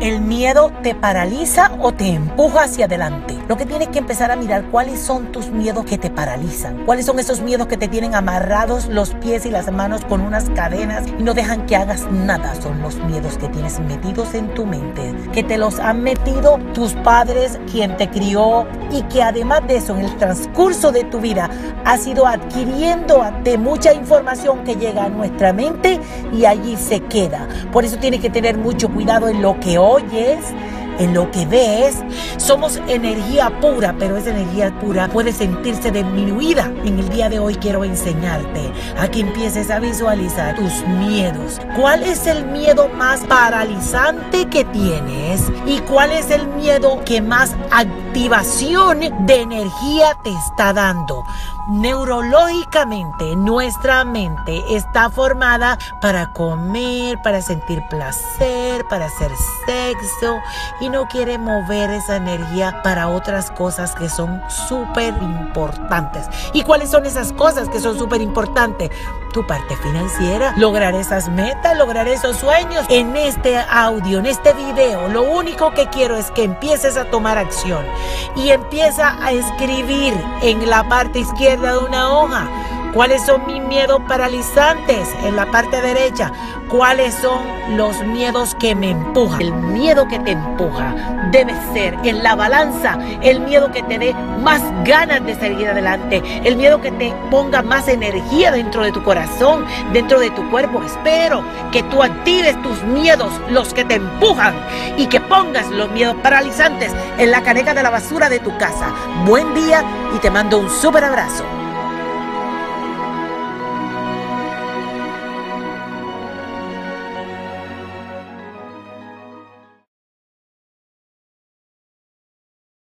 ¿El miedo te paraliza o te empuja hacia adelante? Lo que tienes que empezar a mirar cuáles son tus miedos que te paralizan. ¿Cuáles son esos miedos que te tienen amarrados los pies y las manos con unas cadenas y no dejan que hagas nada? Son los miedos que tienes metidos en tu mente, que te los han metido tus padres, quien te crió y que además de eso en el transcurso de tu vida has ido adquiriendo de mucha información que llega a nuestra mente y allí se queda. Por eso tienes que tener mucho cuidado en lo que oyes en lo que ves. Somos energía pura, pero esa energía pura puede sentirse disminuida. En el día de hoy quiero enseñarte a que empieces a visualizar tus miedos. ¿Cuál es el miedo más paralizante que tienes? ¿Y cuál es el miedo que más activación de energía te está dando? Neurológicamente, nuestra mente está formada para comer, para sentir placer, para hacer sexo y no quiere mover esa energía para otras cosas que son súper importantes. ¿Y cuáles son esas cosas que son súper importantes? Tu parte financiera, lograr esas metas, lograr esos sueños. En este audio, en este video, lo único que quiero es que empieces a tomar acción. Y empieza a escribir en la parte izquierda de una hoja ¿Cuáles son mis miedos paralizantes? En la parte derecha. ¿Cuáles son los miedos que me empujan? El miedo que te empuja debe ser en la balanza el miedo que te dé más ganas de seguir adelante. El miedo que te ponga más energía dentro de tu corazón, dentro de tu cuerpo. Espero que tú actives tus miedos, los que te empujan, y que pongas los miedos paralizantes en la caneca de la basura de tu casa. Buen día y te mando un súper abrazo.